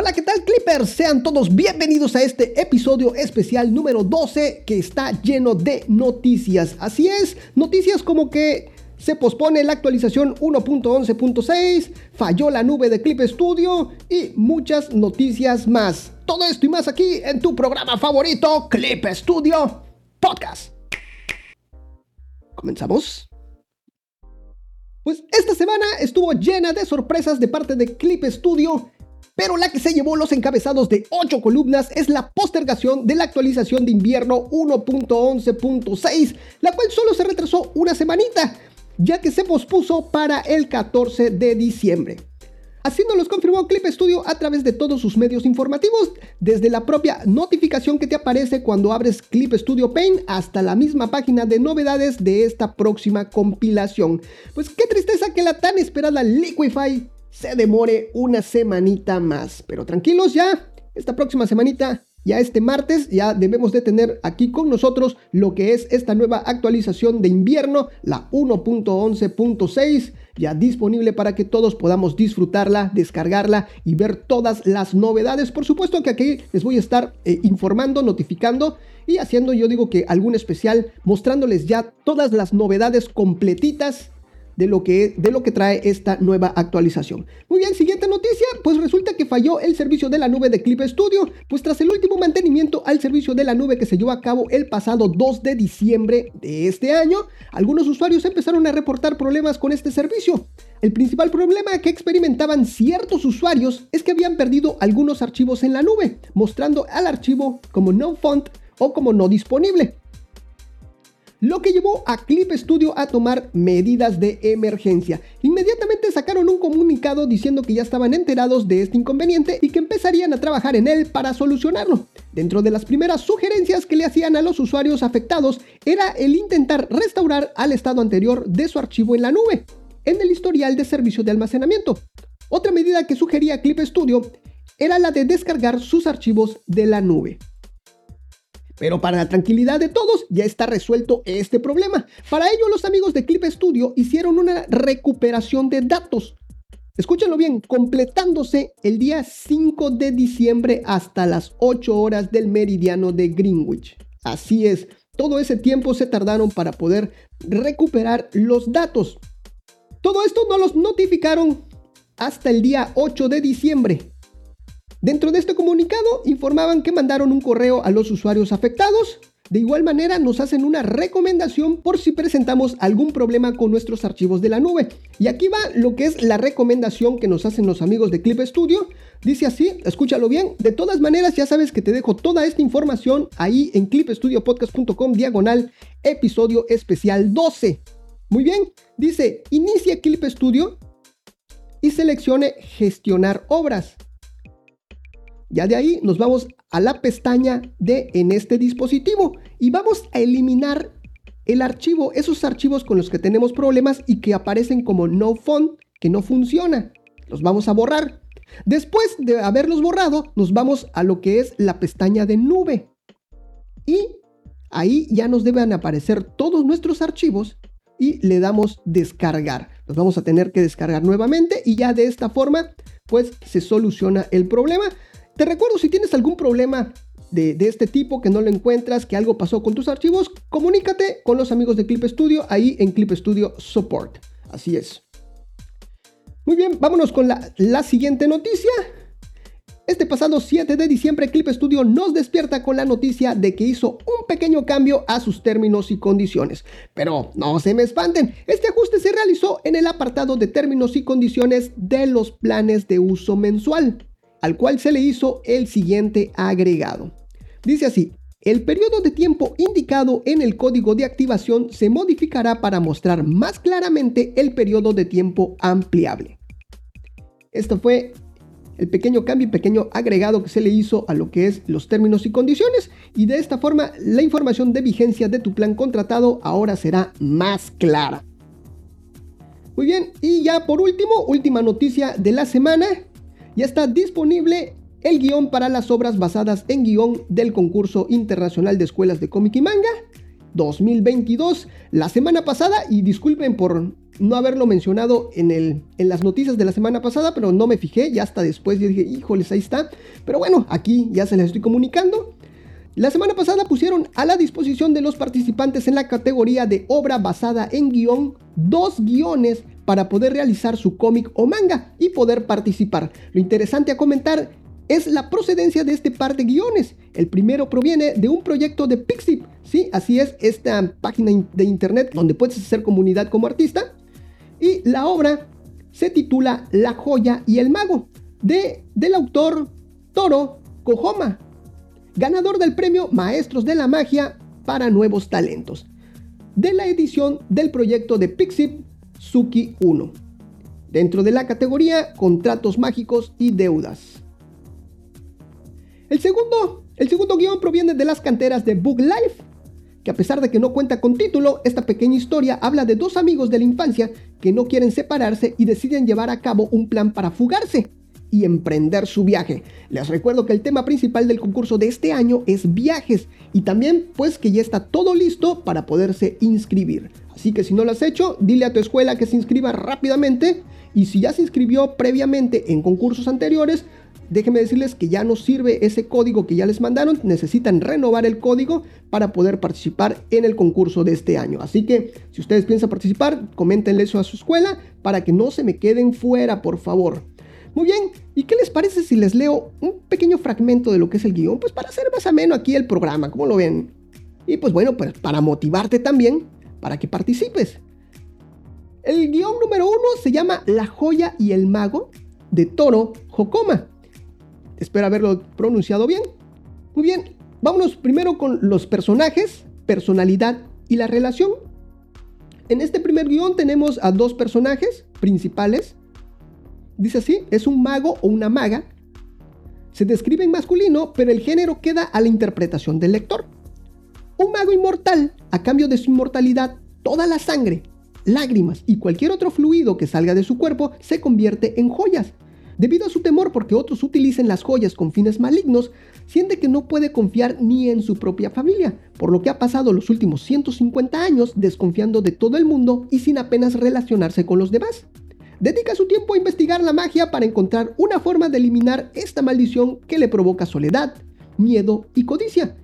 Hola, ¿qué tal Clippers? Sean todos bienvenidos a este episodio especial número 12 que está lleno de noticias. Así es, noticias como que se pospone la actualización 1.11.6, falló la nube de Clip Studio y muchas noticias más. Todo esto y más aquí en tu programa favorito, Clip Studio Podcast. ¿Comenzamos? Pues esta semana estuvo llena de sorpresas de parte de Clip Studio pero la que se llevó los encabezados de 8 columnas es la postergación de la actualización de invierno 1.11.6, la cual solo se retrasó una semanita, ya que se pospuso para el 14 de diciembre. Así nos los confirmó Clip Studio a través de todos sus medios informativos, desde la propia notificación que te aparece cuando abres Clip Studio Paint hasta la misma página de novedades de esta próxima compilación. Pues qué tristeza que la tan esperada Liquify se demore una semanita más. Pero tranquilos ya, esta próxima semanita, ya este martes, ya debemos de tener aquí con nosotros lo que es esta nueva actualización de invierno, la 1.11.6, ya disponible para que todos podamos disfrutarla, descargarla y ver todas las novedades. Por supuesto que aquí les voy a estar eh, informando, notificando y haciendo yo digo que algún especial mostrándoles ya todas las novedades completitas de lo que, de lo que trae esta nueva actualización. Muy bien, siguiente noticia, pues resulta que falló el servicio de la nube de Clip Studio, pues tras el último mantenimiento al servicio de la nube que se llevó a cabo el pasado 2 de diciembre de este año, algunos usuarios empezaron a reportar problemas con este servicio. El principal problema que experimentaban ciertos usuarios es que habían perdido algunos archivos en la nube, mostrando al archivo como no font o como no disponible lo que llevó a Clip Studio a tomar medidas de emergencia. Inmediatamente sacaron un comunicado diciendo que ya estaban enterados de este inconveniente y que empezarían a trabajar en él para solucionarlo. Dentro de las primeras sugerencias que le hacían a los usuarios afectados era el intentar restaurar al estado anterior de su archivo en la nube, en el historial de servicio de almacenamiento. Otra medida que sugería Clip Studio era la de descargar sus archivos de la nube. Pero para la tranquilidad de todos, ya está resuelto este problema. Para ello, los amigos de Clip Studio hicieron una recuperación de datos. Escúchenlo bien, completándose el día 5 de diciembre hasta las 8 horas del meridiano de Greenwich. Así es, todo ese tiempo se tardaron para poder recuperar los datos. Todo esto no los notificaron hasta el día 8 de diciembre. Dentro de este comunicado informaban que mandaron un correo a los usuarios afectados. De igual manera nos hacen una recomendación por si presentamos algún problema con nuestros archivos de la nube. Y aquí va lo que es la recomendación que nos hacen los amigos de Clip Studio. Dice así, escúchalo bien. De todas maneras ya sabes que te dejo toda esta información ahí en clipstudiopodcast.com diagonal episodio especial 12. Muy bien, dice, inicia Clip Studio y seleccione gestionar obras. Ya de ahí nos vamos a la pestaña de en este dispositivo y vamos a eliminar el archivo, esos archivos con los que tenemos problemas y que aparecen como no font, que no funciona. Los vamos a borrar. Después de haberlos borrado, nos vamos a lo que es la pestaña de nube. Y ahí ya nos deben aparecer todos nuestros archivos y le damos descargar. Los vamos a tener que descargar nuevamente y ya de esta forma pues se soluciona el problema. Te recuerdo si tienes algún problema de, este tipo que no lo encuentras, que algo pasó con tus archivos, comunícate con los amigos de Clip Studio ahí en Clip Studio Support. Así es. Muy bien, vámonos con la, la siguiente noticia. Este pasado 7 de diciembre, Clip Studio nos despierta con la noticia de que hizo un pequeño cambio a sus términos y condiciones. Pero no se me espanten, este ajuste se realizó en el apartado de términos y condiciones de los planes de uso mensual al cual se le hizo el siguiente agregado. Dice así, el periodo de tiempo indicado en el código de activación se modificará para mostrar más claramente el periodo de tiempo ampliable. Esto fue el pequeño cambio y pequeño agregado que se le hizo a lo que es los términos y condiciones y de esta forma la información de vigencia de tu plan contratado ahora será más clara. Muy bien, y ya por último, última noticia de la semana, ya está disponible el guion para las obras basadas en guion del concurso internacional de escuelas de cómic y manga 2022. La semana pasada, y disculpen por no haberlo mencionado en, el, en las noticias de la semana pasada, pero no me fijé, ya hasta después dije, híjoles, ahí está. Pero bueno, aquí ya se les estoy comunicando. La semana pasada pusieron a la disposición de los participantes en la categoría de obra basada en guion dos guiones para poder realizar su cómic o manga y poder participar. Lo interesante a comentar es la procedencia de este par de guiones. El primero proviene de un proyecto de Pixip, ¿sí? Así es, esta página de internet donde puedes hacer comunidad como artista. Y la obra se titula La joya y el mago, de, del autor Toro Kohoma, ganador del premio Maestros de la Magia para Nuevos Talentos, de la edición del proyecto de Pixip Suki 1, dentro de la categoría Contratos Mágicos y Deudas. El segundo, el segundo guion proviene de las canteras de Book Life, que a pesar de que no cuenta con título, esta pequeña historia habla de dos amigos de la infancia que no quieren separarse y deciden llevar a cabo un plan para fugarse y emprender su viaje. Les recuerdo que el tema principal del concurso de este año es viajes y también pues que ya está todo listo para poderse inscribir. Así que si no lo has hecho, dile a tu escuela que se inscriba rápidamente y si ya se inscribió previamente en concursos anteriores, déjenme decirles que ya no sirve ese código que ya les mandaron, necesitan renovar el código para poder participar en el concurso de este año. Así que si ustedes piensan participar, coméntenle eso a su escuela para que no se me queden fuera, por favor. Muy bien, ¿y qué les parece si les leo un pequeño fragmento de lo que es el guion? Pues para hacer más ameno aquí el programa, ¿cómo lo ven? Y pues bueno, pues para motivarte también, para que participes. El guion número uno se llama La joya y el mago de Toro Hokoma. Espero haberlo pronunciado bien. Muy bien, vámonos primero con los personajes, personalidad y la relación. En este primer guion tenemos a dos personajes principales. Dice así, es un mago o una maga. Se describe en masculino, pero el género queda a la interpretación del lector. Un mago inmortal, a cambio de su inmortalidad, toda la sangre, lágrimas y cualquier otro fluido que salga de su cuerpo se convierte en joyas Debido a su temor porque otros utilicen las joyas con fines malignos, siente que no puede confiar ni en su propia familia, por lo que ha pasado los últimos 150 años desconfiando de todo el mundo y sin apenas relacionarse con los demás. Dedica su tiempo a investigar la magia para encontrar una forma de eliminar esta maldición que le provoca soledad, miedo y codicia.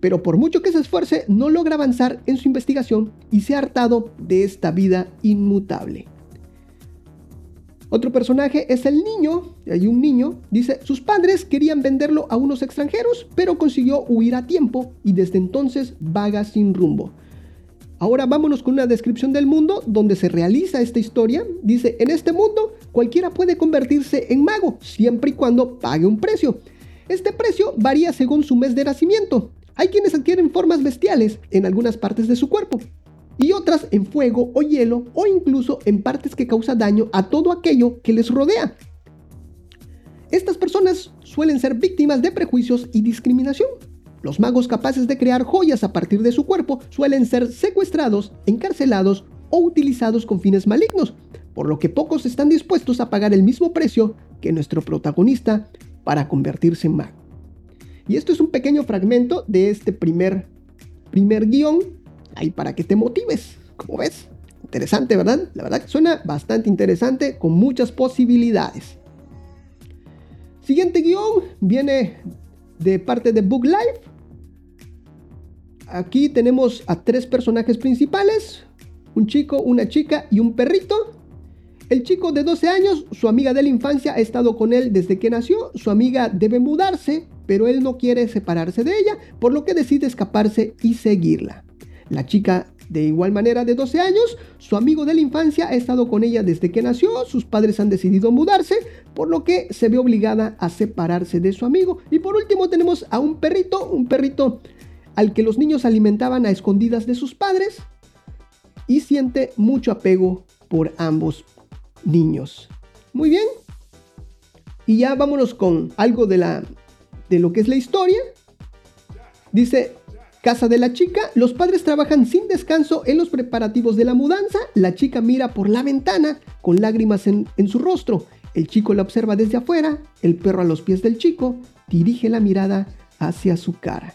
Pero por mucho que se esfuerce, no logra avanzar en su investigación y se ha hartado de esta vida inmutable. Otro personaje es el niño, hay un niño, dice, sus padres querían venderlo a unos extranjeros, pero consiguió huir a tiempo y desde entonces vaga sin rumbo. Ahora vámonos con una descripción del mundo donde se realiza esta historia. Dice, en este mundo cualquiera puede convertirse en mago, siempre y cuando pague un precio. Este precio varía según su mes de nacimiento. Hay quienes adquieren formas bestiales en algunas partes de su cuerpo, y otras en fuego o hielo o incluso en partes que causan daño a todo aquello que les rodea. Estas personas suelen ser víctimas de prejuicios y discriminación. Los magos capaces de crear joyas a partir de su cuerpo suelen ser secuestrados, encarcelados o utilizados con fines malignos, por lo que pocos están dispuestos a pagar el mismo precio que nuestro protagonista para convertirse en mago. Y esto es un pequeño fragmento de este primer, primer guion ahí para que te motives. Como ves, interesante, ¿verdad? La verdad que suena bastante interesante, con muchas posibilidades. Siguiente guion viene de parte de Book Life. Aquí tenemos a tres personajes principales, un chico, una chica y un perrito. El chico de 12 años, su amiga de la infancia ha estado con él desde que nació, su amiga debe mudarse, pero él no quiere separarse de ella, por lo que decide escaparse y seguirla. La chica de igual manera de 12 años, su amigo de la infancia ha estado con ella desde que nació, sus padres han decidido mudarse, por lo que se ve obligada a separarse de su amigo. Y por último tenemos a un perrito, un perrito al que los niños alimentaban a escondidas de sus padres y siente mucho apego por ambos niños. Muy bien. Y ya vámonos con algo de la de lo que es la historia. Dice, casa de la chica, los padres trabajan sin descanso en los preparativos de la mudanza, la chica mira por la ventana con lágrimas en, su rostro, el chico la observa desde afuera, el perro a los pies del chico dirige la mirada hacia su cara.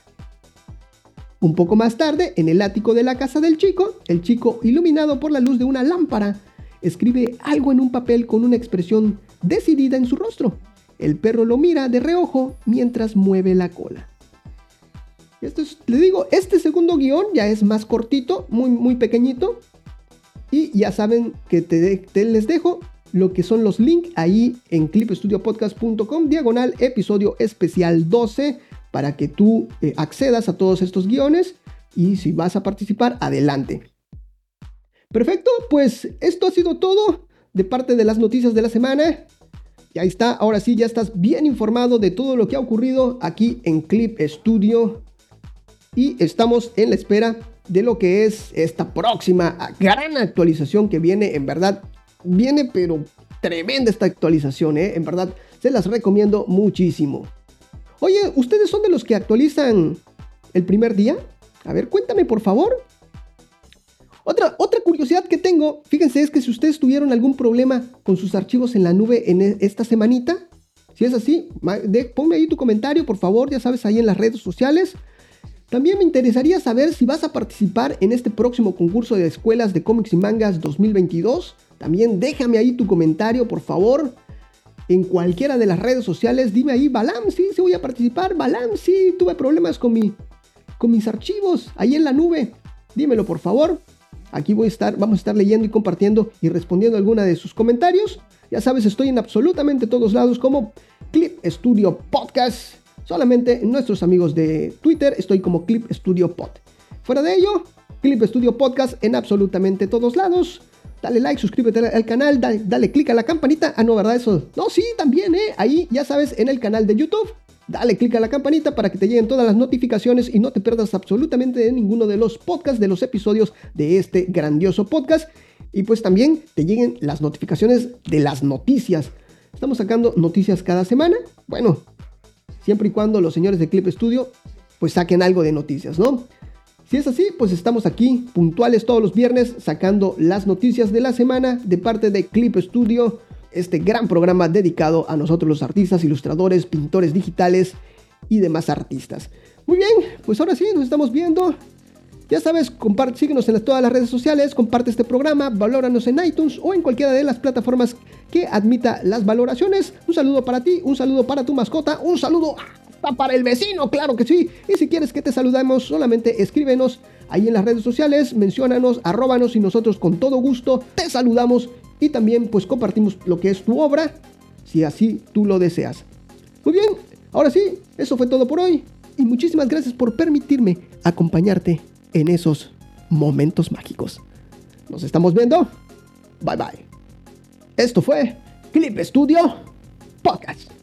Un poco más tarde, en el ático de la casa del chico, el chico, iluminado por la luz de una lámpara, escribe algo en un papel con una expresión decidida en su rostro. El perro lo mira de reojo mientras mueve la cola. Esto es, le digo, este segundo guion ya es más cortito, muy, muy pequeñito. Y ya saben que te, les dejo lo que son los links ahí en clipstudiopodcast.com, diagonal episodio especial 12, para que tú eh, accedas a todos estos guiones y si vas a participar, adelante. Perfecto, pues esto ha sido todo de parte de las noticias de la semana. Y ahí está, ahora sí ya estás bien informado de todo lo que ha ocurrido aquí en Clip Studio. Y estamos en la espera de lo que es esta próxima gran actualización que viene, en verdad, viene pero tremenda esta actualización, ¿eh? en verdad, se las recomiendo muchísimo. Oye, ¿ustedes son de los que actualizan el primer día? A ver, cuéntame por favor. Otra, otra curiosidad que tengo, fíjense, es que si ustedes tuvieron algún problema con sus archivos en la nube en e, esta semanita, si es así, ponme ahí tu comentario, por favor, ya sabes, ahí en las redes sociales. También me interesaría saber si vas a participar en este próximo concurso de escuelas de cómics y mangas 2022. También déjame ahí tu comentario, por favor. En cualquiera de las redes sociales, dime ahí, Balam, sí, sí voy a participar. Balam, sí, tuve problemas con, mi, con mis archivos ahí en la nube. Dímelo, por favor. Aquí voy a estar, vamos a estar leyendo y compartiendo y respondiendo alguna de sus comentarios. Ya sabes, estoy en absolutamente todos lados como Clip Studio Podcast. Solamente nuestros amigos de Twitter estoy como Clip Studio Pod. Fuera de ello, Clip Studio Podcast en absolutamente todos lados. Dale like, suscríbete al canal, dale, dale click a la campanita. Ah, no, ¿verdad? Eso. No, sí, también, ¿eh? Ahí, ya sabes, en el canal de YouTube. Dale click a la campanita para que te lleguen todas las notificaciones y no te pierdas absolutamente de ninguno de los podcasts, de los episodios de este grandioso podcast. Y pues también te lleguen las notificaciones de las noticias. Estamos sacando noticias cada semana. Bueno, siempre y cuando los señores de Clip Studio pues saquen algo de noticias, ¿no? Si es así, pues estamos aquí puntuales todos los viernes sacando las noticias de la semana de parte de Clip Studio, este gran programa dedicado a nosotros los artistas, ilustradores, pintores digitales y demás artistas. Muy bien, pues ahora sí, nos estamos viendo. Ya sabes, síguenos en todas las redes sociales, comparte este programa, valóranos en iTunes o en cualquiera de las plataformas que admita las valoraciones. Un saludo para ti, un saludo para tu mascota, un saludo hasta para el vecino, claro que sí. Y si quieres que te saludemos, solamente escríbenos ahí en las redes sociales, menciónanos, arróbanos y nosotros con todo gusto te saludamos y también pues compartimos lo que es tu obra, si así tú lo deseas. Muy bien, ahora sí, eso fue todo por hoy y muchísimas gracias por permitirme acompañarte en esos momentos mágicos. Nos estamos viendo. Bye bye. Esto fue Clip Studio Podcast.